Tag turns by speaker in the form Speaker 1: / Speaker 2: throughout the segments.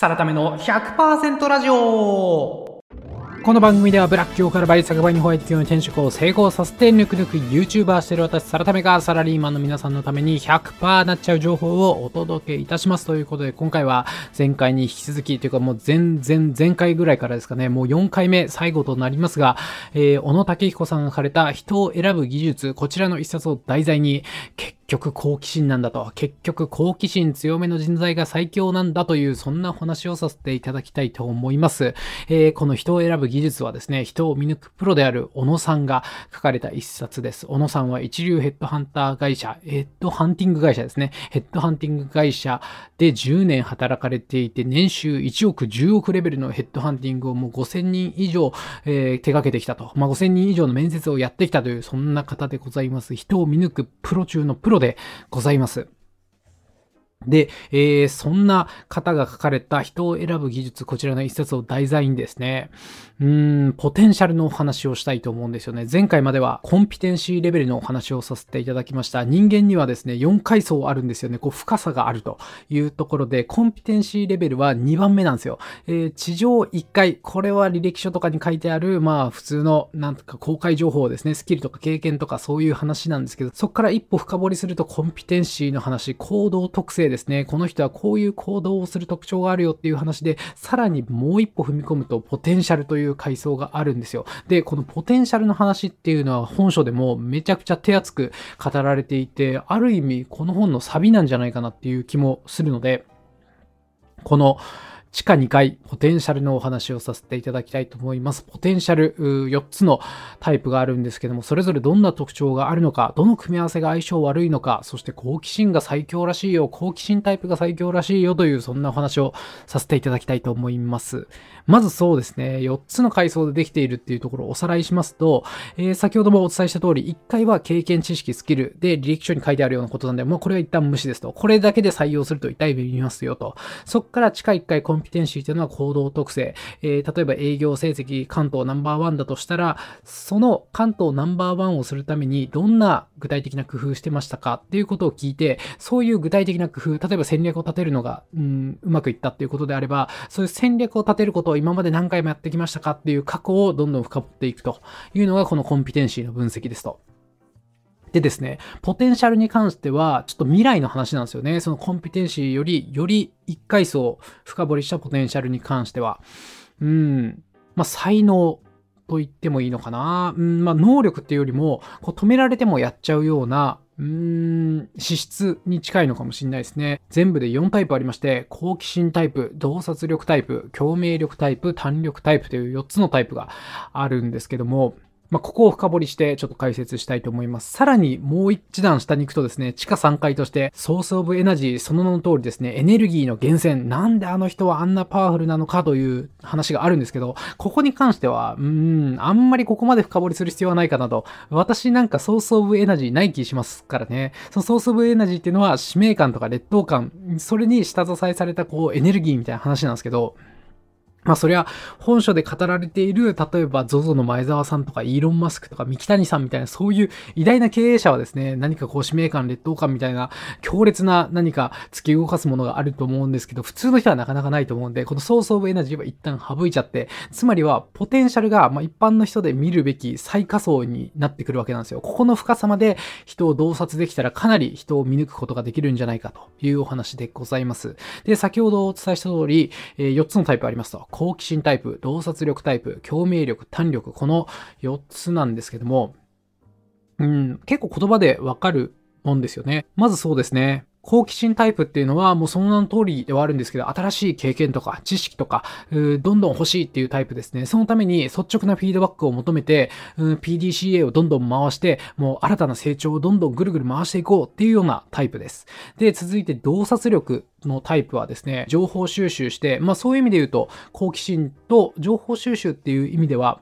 Speaker 1: サラタメの100%ラジオ。
Speaker 2: この番組ではブラック業からバリ酒場にホワイト企業の転職を成功させてぬくぬく YouTuber してる私サラタメがサラリーマンの皆さんのために100%なっちゃう情報をお届けいたしますということで今回は前回に引き続きというかもう全然前回ぐらいからですかねもう4回目最後となりますが、えー、小野武彦さんが書かれた人を選ぶ技術こちらの一冊を題材に結局好奇心なんだと、結局好奇心強めの人材が最強なんだという、そんな話をさせていただきたいと思います。えー、この人を選ぶ技術はですね、人を見抜くプロである小野さんが書かれた一冊です。小野さんは一流ヘッドハンター会社、ヘッドハンティング会社ですね。ヘッドハンティング会社で10年働かれていて、年収1億、10億レベルのヘッドハンティングをもう5000人以上、えー、手掛けてきたと。まあ、5000人以上の面接をやってきたという、そんな方でございます。人を見抜くプロ中のプロでございます。で、えー、そんな方が書かれた人を選ぶ技術、こちらの一冊を題材にですね、うーん、ポテンシャルのお話をしたいと思うんですよね。前回まではコンピテンシーレベルのお話をさせていただきました。人間にはですね、4階層あるんですよね。こう、深さがあるというところで、コンピテンシーレベルは2番目なんですよ。えー、地上1階、これは履歴書とかに書いてある、まあ、普通の、なんとか公開情報ですね、スキルとか経験とかそういう話なんですけど、そこから一歩深掘りするとコンピテンシーの話、行動特性ですね。この人はこういう行動をする特徴があるよっていう話で、さらにもう一歩踏み込むと、ポテンシャルという階層があるんですよ。で、このポテンシャルの話っていうのは本書でもめちゃくちゃ手厚く語られていて、ある意味この本のサビなんじゃないかなっていう気もするので、この地下2階、ポテンシャルのお話をさせていただきたいと思います。ポテンシャル4つのタイプがあるんですけども、それぞれどんな特徴があるのか、どの組み合わせが相性悪いのか、そして好奇心が最強らしいよ、好奇心タイプが最強らしいよという、そんなお話をさせていただきたいと思います。まずそうですね、4つの階層でできているっていうところをおさらいしますと、えー、先ほどもお伝えした通り、1回は経験、知識、スキルで履歴書に書いてあるようなことなんで、もうこれは一旦無視ですと。これだけで採用すると痛い目見ますよと。そっから地下1回コンンピテンシーというのは行動特性。えー、例えば営業成績関東ナンバーワンだとしたら、その関東ナンバーワンをするためにどんな具体的な工夫してましたかっていうことを聞いて、そういう具体的な工夫、例えば戦略を立てるのが、うん、うまくいったっていうことであれば、そういう戦略を立てることを今まで何回もやってきましたかっていう過去をどんどん深掘っていくというのがこのコンピテンシーの分析ですと。でですね、ポテンシャルに関しては、ちょっと未来の話なんですよね。そのコンピテンシーより、より一階層深掘りしたポテンシャルに関しては。うん。まあ、才能と言ってもいいのかな。うん、まあ、能力っていうよりも、こう止められてもやっちゃうような、うーん、資質に近いのかもしれないですね。全部で4タイプありまして、好奇心タイプ、洞察力タイプ、共鳴力タイプ、弾力タイプという4つのタイプがあるんですけども、まあ、ここを深掘りしてちょっと解説したいと思います。さらにもう一段下に行くとですね、地下3階として source of energy その名の通りですね、エネルギーの源泉、なんであの人はあんなパワフルなのかという話があるんですけど、ここに関しては、うーん、あんまりここまで深掘りする必要はないかなと。私なんか source of energy ない気しますからね。その source of energy っていうのは使命感とか劣等感、それに下支えされたこうエネルギーみたいな話なんですけど、まあそれは本書で語られている、例えば ZOZO の前澤さんとかイーロン・マスクとか三木谷さんみたいなそういう偉大な経営者はですね、何かこう使命感、劣等感みたいな強烈な何か突き動かすものがあると思うんですけど、普通の人はなかなかないと思うんで、このソースオブエナジーは一旦省いちゃって、つまりはポテンシャルがま一般の人で見るべき最下層になってくるわけなんですよ。ここの深さまで人を洞察できたらかなり人を見抜くことができるんじゃないかというお話でございます。で、先ほどお伝えした通り、え、4つのタイプありますと。好奇心タイプ、洞察力タイプ、共鳴力、胆力、この4つなんですけども、うん、結構言葉でわかるもんですよね。まずそうですね。好奇心タイプっていうのはもうその名の通りではあるんですけど、新しい経験とか知識とか、どんどん欲しいっていうタイプですね。そのために率直なフィードバックを求めて、PDCA をどんどん回して、もう新たな成長をどんどんぐるぐる回していこうっていうようなタイプです。で、続いて洞察力のタイプはですね、情報収集して、まあそういう意味で言うと、好奇心と情報収集っていう意味では、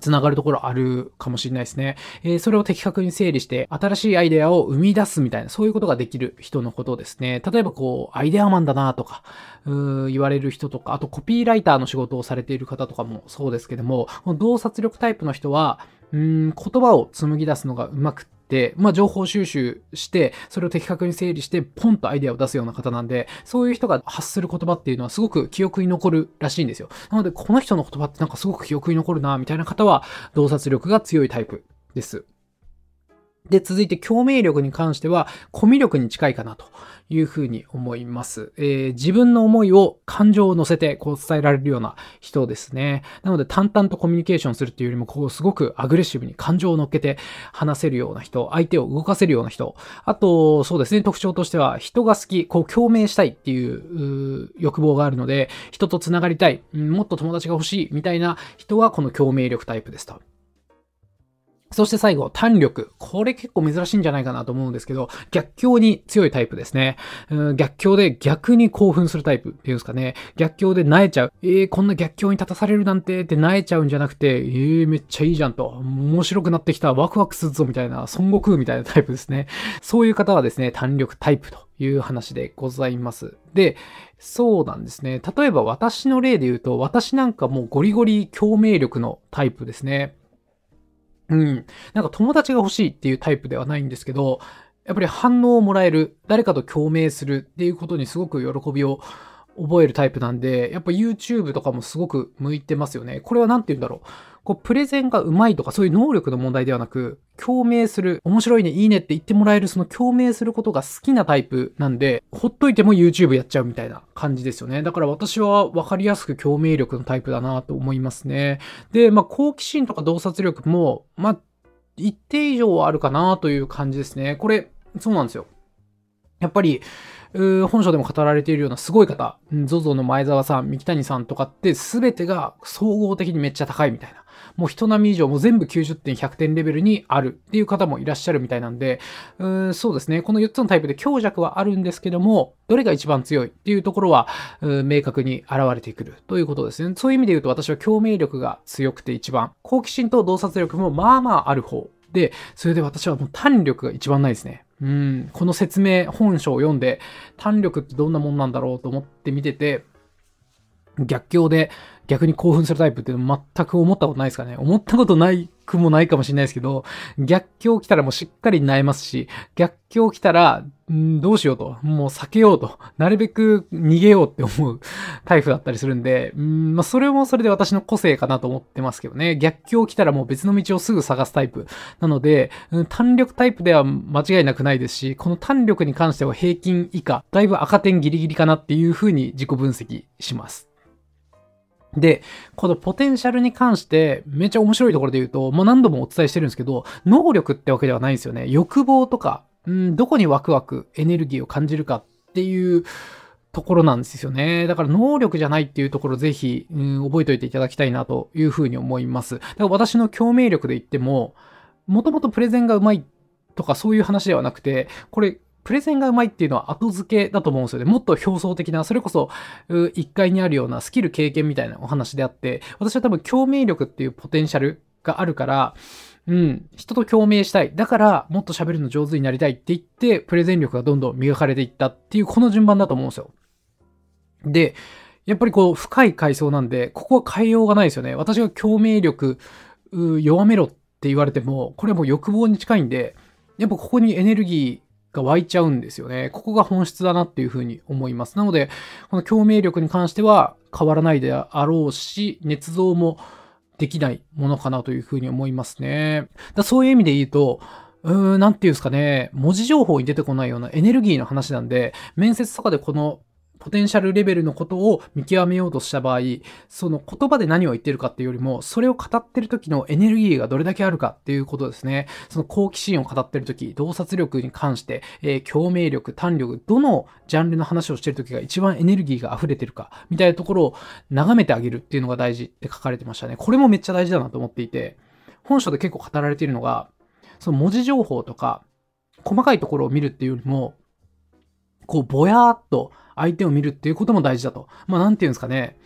Speaker 2: つながるところあるかもしれないですね。えー、それを的確に整理して、新しいアイデアを生み出すみたいな、そういうことができる人のことですね。例えばこう、アイデアマンだなとか、うー言われる人とか、あとコピーライターの仕事をされている方とかもそうですけども、洞察力タイプの人は、うん、言葉を紡ぎ出すのがうまくっ、て、まあ、情報収集して、それを的確に整理して、ポンとアイデアを出すような方なんで、そういう人が発する言葉っていうのはすごく記憶に残るらしいんですよ。なので、この人の言葉ってなんかすごく記憶に残るな、みたいな方は、洞察力が強いタイプです。で、続いて共鳴力に関しては、コミュ力に近いかなというふうに思います。えー、自分の思いを感情を乗せてこう伝えられるような人ですね。なので淡々とコミュニケーションするっていうよりも、こうすごくアグレッシブに感情を乗っけて話せるような人、相手を動かせるような人。あと、そうですね、特徴としては、人が好き、こう共鳴したいっていう欲望があるので、人と繋がりたい、もっと友達が欲しいみたいな人はこの共鳴力タイプですと。そして最後、弾力。これ結構珍しいんじゃないかなと思うんですけど、逆境に強いタイプですね。逆境で逆に興奮するタイプっていうんですかね。逆境で萎えちゃう。えー、こんな逆境に立たされるなんてって萎えちゃうんじゃなくて、えー、めっちゃいいじゃんと。面白くなってきた。ワクワクするぞみたいな、孫悟空みたいなタイプですね。そういう方はですね、弾力タイプという話でございます。で、そうなんですね。例えば私の例で言うと、私なんかもうゴリゴリ共鳴力のタイプですね。うん。なんか友達が欲しいっていうタイプではないんですけど、やっぱり反応をもらえる、誰かと共鳴するっていうことにすごく喜びを覚えるタイプなんで、やっぱ YouTube とかもすごく向いてますよね。これは何て言うんだろう。こう、プレゼンが上手いとかそういう能力の問題ではなく、共鳴する、面白いね、いいねって言ってもらえるその共鳴することが好きなタイプなんで、ほっといても YouTube やっちゃうみたいな感じですよね。だから私は分かりやすく共鳴力のタイプだなと思いますね。で、まあ、好奇心とか洞察力も、まあ、一定以上はあるかなという感じですね。これ、そうなんですよ。やっぱり、本書でも語られているようなすごい方、ZOZO の前澤さん、三木谷さんとかって全てが総合的にめっちゃ高いみたいな。もう人並み以上、もう全部90点、100点レベルにあるっていう方もいらっしゃるみたいなんで、うそうですね。この4つのタイプで強弱はあるんですけども、どれが一番強いっていうところは、明確に現れてくるということですね。そういう意味で言うと私は共鳴力が強くて一番、好奇心と洞察力もまあまあある方で、それで私はもう弾力が一番ないですね。うん、この説明、本書を読んで、弾力ってどんなもんなんだろうと思って見てて、逆境で逆に興奮するタイプって全く思ったことないですかね。思ったことないくもないかもしれないですけど、逆境来たらもうしっかり萎えますし、逆境来たら、んどうしようと、もう避けようと、なるべく逃げようって思うタイプだったりするんで、んまあ、それもそれで私の個性かなと思ってますけどね。逆境来たらもう別の道をすぐ探すタイプ。なので、単力タイプでは間違いなくないですし、この単力に関しては平均以下、だいぶ赤点ギリギリかなっていうふうに自己分析します。で、このポテンシャルに関してめっちゃ面白いところで言うと、まあ、何度もお伝えしてるんですけど、能力ってわけではないんですよね。欲望とか、うん、どこにワクワク、エネルギーを感じるかっていうところなんですよね。だから能力じゃないっていうところぜひ、うん、覚えておいていただきたいなというふうに思います。だから私の共鳴力で言っても、もともとプレゼンがうまいとかそういう話ではなくて、これプレゼンがうまいっていうのは後付けだと思うんですよね。もっと表層的な、それこそ、1階にあるようなスキル経験みたいなお話であって、私は多分共鳴力っていうポテンシャルがあるから、うん、人と共鳴したい。だから、もっと喋るの上手になりたいって言って、プレゼン力がどんどん磨かれていったっていう、この順番だと思うんですよ。で、やっぱりこう、深い階層なんで、ここは変えようがないですよね。私が共鳴力、弱めろって言われても、これはもう欲望に近いんで、やっぱここにエネルギー、が湧いちゃうんですよね。ここが本質だなっていうふうに思います。なので、この共鳴力に関しては変わらないであろうし、捏造もできないものかなというふうに思いますね。だそういう意味で言うと、うーん、なんていうんですかね、文字情報に出てこないようなエネルギーの話なんで、面接とかでこのポテンシャルレベルのことを見極めようとした場合、その言葉で何を言ってるかっていうよりも、それを語ってる時のエネルギーがどれだけあるかっていうことですね。その好奇心を語ってる時、洞察力に関して、えー、共鳴力、単力、どのジャンルの話をしてる時が一番エネルギーが溢れてるか、みたいなところを眺めてあげるっていうのが大事って書かれてましたね。これもめっちゃ大事だなと思っていて、本書で結構語られているのが、その文字情報とか、細かいところを見るっていうよりも、こう、ぼやーっと相手を見るっていうことも大事だと。まあ、なんていうんですかね。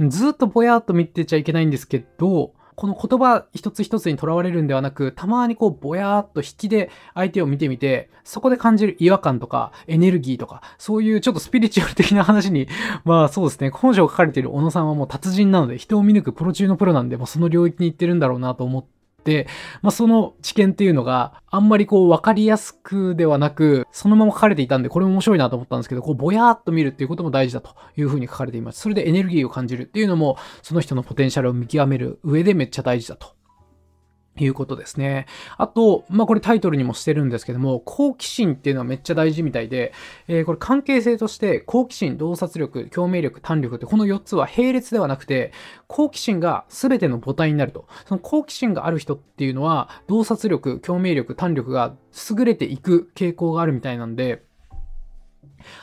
Speaker 2: ずっとぼやーっと見てちゃいけないんですけど、この言葉一つ一つにとらわれるんではなく、たまにこうぼやーっと引きで相手を見てみて、そこで感じる違和感とかエネルギーとか、そういうちょっとスピリチュアル的な話に、まあそうですね、本書が書かれている小野さんはもう達人なので、人を見抜くプロ中のプロなんで、もうその領域に行ってるんだろうなと思っで、まあ、その知見っていうのがあんまりこう分かりやすくではなく、そのまま書かれていたんで、これも面白いなと思ったんですけど、こうぼやーっと見るっていうことも大事だというふうに書かれています。それでエネルギーを感じるっていうのも、その人のポテンシャルを見極める上でめっちゃ大事だということですね。あと、まあ、これタイトルにもしてるんですけども、好奇心っていうのはめっちゃ大事みたいで、えー、これ関係性として好奇心、洞察力、共鳴力、胆力ってこの4つは並列ではなくて、好奇心が全ての母体になると。その好奇心がある人っていうのは、洞察力、共鳴力、胆力が優れていく傾向があるみたいなんで、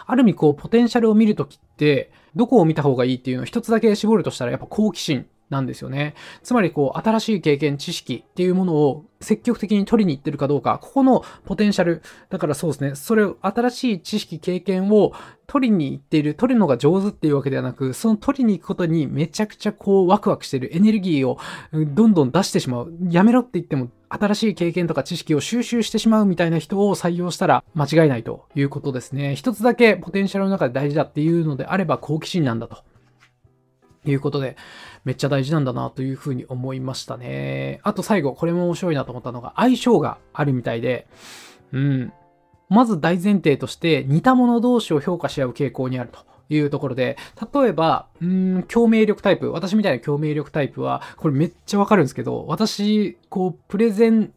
Speaker 2: ある意味こう、ポテンシャルを見るときって、どこを見た方がいいっていうのを一つだけ絞るとしたら、やっぱ好奇心なんですよね。つまりこう、新しい経験、知識っていうものを積極的に取りに行ってるかどうか、ここのポテンシャル。だからそうですね、それを新しい知識、経験を取りに行っている、取るのが上手っていうわけではなく、その取りに行くことにめちゃくちゃこう、ワクワクしてるエネルギーをどんどん出してしまう。やめろって言っても新しい経験とか知識を収集してしまうみたいな人を採用したら間違いないということですね。一つだけポテンシャルの中で大事だっていうのであれば好奇心なんだと。いうことで、めっちゃ大事なんだなというふうに思いましたね。あと最後、これも面白いなと思ったのが、相性があるみたいで、うん。まず大前提として似た者同士を評価し合う傾向にあると。いうところで、例えば、うん、共鳴力タイプ、私みたいな共鳴力タイプは、これめっちゃわかるんですけど、私、こう、プレゼン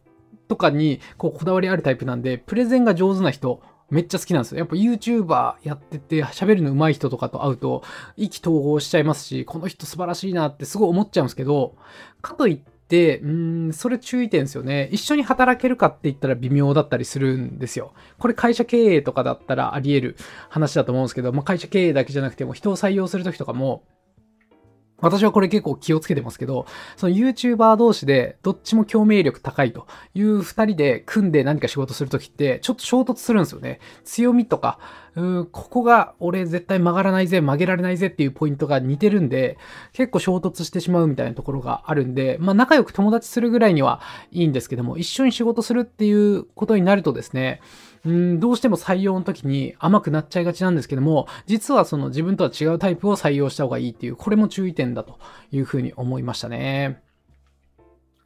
Speaker 2: とかに、こう、こだわりあるタイプなんで、プレゼンが上手な人、めっちゃ好きなんですよ。やっぱ YouTuber やってて喋るの上手い人とかと会うと意気投合しちゃいますし、この人素晴らしいなってすごい思っちゃうんですけど、かといって、うん、それ注意点ですよね。一緒に働けるかって言ったら微妙だったりするんですよ。これ会社経営とかだったらあり得る話だと思うんですけど、まあ、会社経営だけじゃなくても人を採用するときとかも、私はこれ結構気をつけてますけど、その YouTuber 同士でどっちも共鳴力高いという二人で組んで何か仕事するときってちょっと衝突するんですよね。強みとか、うここが俺絶対曲がらないぜ、曲げられないぜっていうポイントが似てるんで、結構衝突してしまうみたいなところがあるんで、まあ仲良く友達するぐらいにはいいんですけども、一緒に仕事するっていうことになるとですね、うん、どうしても採用の時に甘くなっちゃいがちなんですけども、実はその自分とは違うタイプを採用した方がいいっていう、これも注意点だというふうに思いましたね。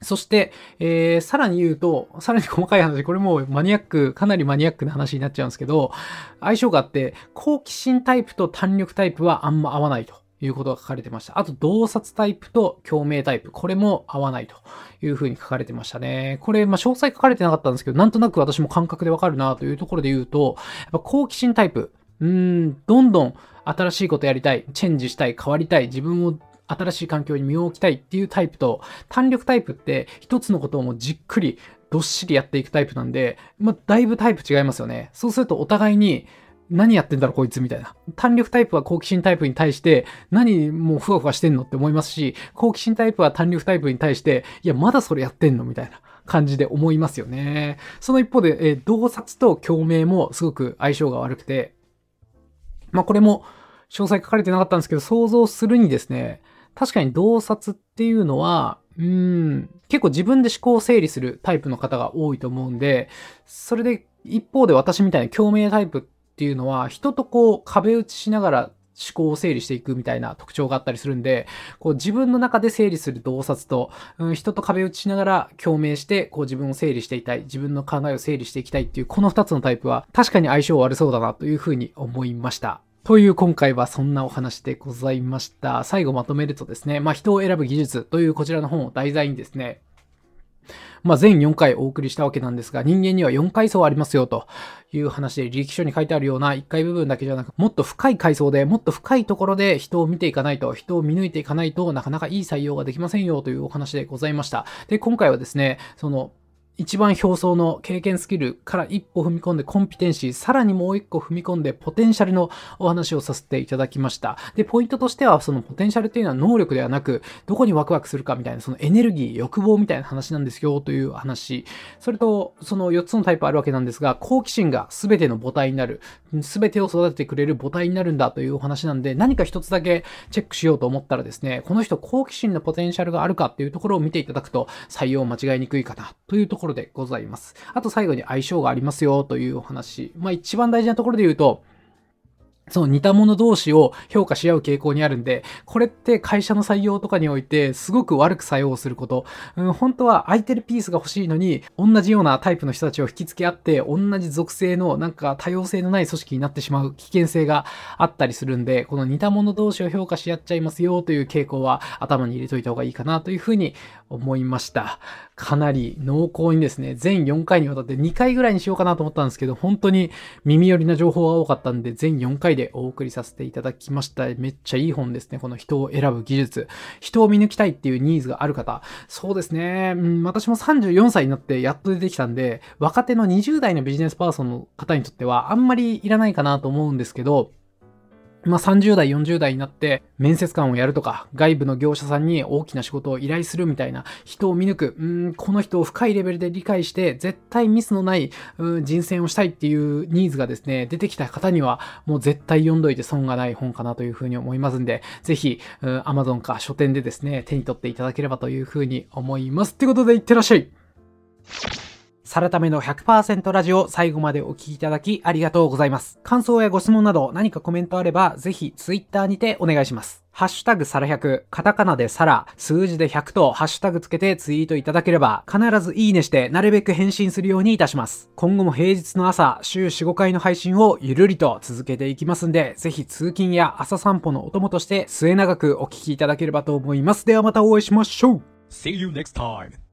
Speaker 2: そして、えー、さらに言うと、さらに細かい話、これもマニアック、かなりマニアックな話になっちゃうんですけど、相性があって、好奇心タイプと弾力タイプはあんま合わないと。いうことが書かれてました。あと、洞察タイプと共鳴タイプ。これも合わないというふうに書かれてましたね。これ、まあ、詳細書かれてなかったんですけど、なんとなく私も感覚でわかるなというところで言うと、やっぱ好奇心タイプ。うん、どんどん新しいことやりたい、チェンジしたい、変わりたい、自分を新しい環境に身を置きたいっていうタイプと、弾力タイプって一つのことをもうじっくりどっしりやっていくタイプなんで、まあ、だいぶタイプ違いますよね。そうするとお互いに、何やってんだろこいつみたいな。弾力タイプは好奇心タイプに対して、何もうふわふわしてんのって思いますし、好奇心タイプは弾力タイプに対して、いや、まだそれやってんのみたいな感じで思いますよね。その一方で、えー、洞察と共鳴もすごく相性が悪くて、まあこれも詳細書かれてなかったんですけど、想像するにですね、確かに洞察っていうのは、うん、結構自分で思考を整理するタイプの方が多いと思うんで、それで一方で私みたいな共鳴タイプっていうのは、人とこう壁打ちしながら思考を整理していくみたいな特徴があったりするんで、こう自分の中で整理する洞察と、うん、人と壁打ちしながら共鳴して、こう自分を整理していたい、自分の考えを整理していきたいっていう、この二つのタイプは確かに相性悪そうだなというふうに思いました。という今回はそんなお話でございました。最後まとめるとですね、まあ人を選ぶ技術というこちらの本を題材にですね、まあ、全4回お送りしたわけなんですが、人間には4階層ありますよという話で、履歴書に書いてあるような1階部分だけじゃなく、もっと深い階層で、もっと深いところで人を見ていかないと、人を見抜いていかないとなかなかいい採用ができませんよというお話でございました。で、今回はですね、その、一番表層の経験スキルから一歩踏み込んでコンピテンシー、さらにもう一個踏み込んでポテンシャルのお話をさせていただきました。で、ポイントとしては、そのポテンシャルっていうのは能力ではなく、どこにワクワクするかみたいな、そのエネルギー、欲望みたいな話なんですよという話。それと、その4つのタイプあるわけなんですが、好奇心が全ての母体になる。全てを育ててくれる母体になるんだというお話なんで、何か一つだけチェックしようと思ったらですね、この人好奇心のポテンシャルがあるかっていうところを見ていただくと、採用間違いにくいかなというところでございます。あと最後に相性がありますよというお話。まあ一番大事なところで言うと、その似た者同士を評価し合う傾向にあるんで、これって会社の採用とかにおいてすごく悪く作用すること。うん、本当は空いてるピースが欲しいのに、同じようなタイプの人たちを引き付け合って、同じ属性のなんか多様性のない組織になってしまう危険性があったりするんで、この似た者同士を評価し合っちゃいますよという傾向は頭に入れといた方がいいかなというふうに思いました。かなり濃厚にですね、全4回にわたって2回ぐらいにしようかなと思ったんですけど、本当に耳寄りな情報が多かったんで、全4回ででお送りさせていただきました。めっちゃいい本ですね。この人を選ぶ技術。人を見抜きたいっていうニーズがある方。そうですね。うん、私も34歳になってやっと出てきたんで、若手の20代のビジネスパーソンの方にとってはあんまりいらないかなと思うんですけど、まあ、30代、40代になって面接官をやるとか、外部の業者さんに大きな仕事を依頼するみたいな人を見抜く、うん、この人を深いレベルで理解して、絶対ミスのない、うん、人選をしたいっていうニーズがですね、出てきた方には、もう絶対読んどいて損がない本かなというふうに思いますんで、ぜひ、うん、Amazon か書店でですね、手に取っていただければというふうに思います。ってことで、いってらっしゃいサラタメの100%ラジオ最後までお聞きいただきありがとうございます。感想やご質問など何かコメントあればぜひツイッターにてお願いします。ハッシュタグサラ100、カタカナでサラ、数字で100とハッシュタグつけてツイートいただければ必ずいいねしてなるべく返信するようにいたします。今後も平日の朝、週4、5回の配信をゆるりと続けていきますんで、ぜひ通勤や朝散歩のお供として末永くお聞きいただければと思います。ではまたお会いしましょう
Speaker 3: See you next time!